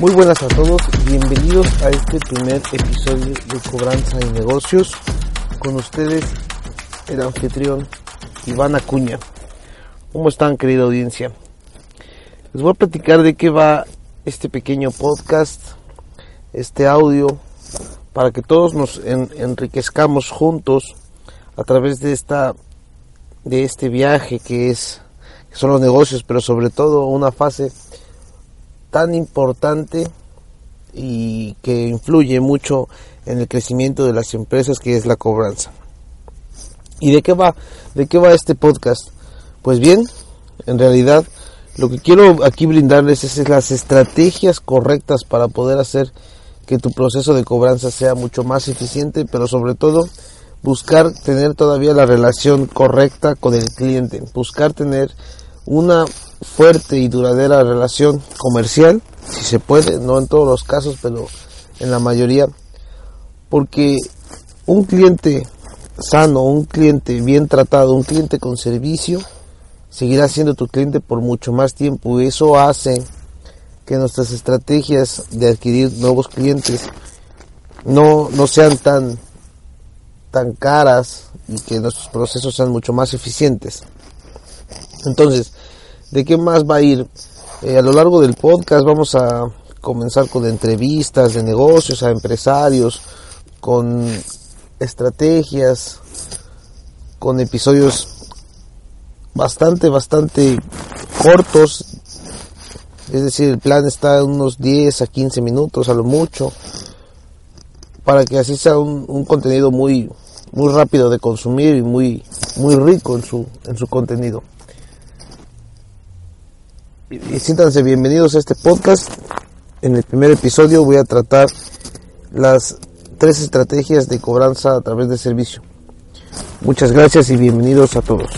Muy buenas a todos, bienvenidos a este primer episodio de Cobranza y Negocios. Con ustedes el anfitrión Iván Acuña. ¿Cómo están querida audiencia? Les voy a platicar de qué va este pequeño podcast, este audio, para que todos nos enriquezcamos juntos a través de esta de este viaje que es que son los negocios, pero sobre todo una fase tan importante y que influye mucho en el crecimiento de las empresas que es la cobranza. ¿Y de qué va? ¿De qué va este podcast? Pues bien, en realidad lo que quiero aquí brindarles es las estrategias correctas para poder hacer que tu proceso de cobranza sea mucho más eficiente, pero sobre todo buscar tener todavía la relación correcta con el cliente, buscar tener una fuerte y duradera relación comercial, si se puede, no en todos los casos, pero en la mayoría, porque un cliente sano, un cliente bien tratado, un cliente con servicio, seguirá siendo tu cliente por mucho más tiempo. Y eso hace que nuestras estrategias de adquirir nuevos clientes no, no sean tan, tan caras y que nuestros procesos sean mucho más eficientes. Entonces, ¿De qué más va a ir? Eh, a lo largo del podcast vamos a comenzar con entrevistas de negocios a empresarios, con estrategias, con episodios bastante, bastante cortos. Es decir, el plan está en unos 10 a 15 minutos a lo mucho, para que así sea un, un contenido muy, muy rápido de consumir y muy, muy rico en su, en su contenido y siéntanse bienvenidos a este podcast. En el primer episodio voy a tratar las tres estrategias de cobranza a través de servicio. Muchas gracias y bienvenidos a todos.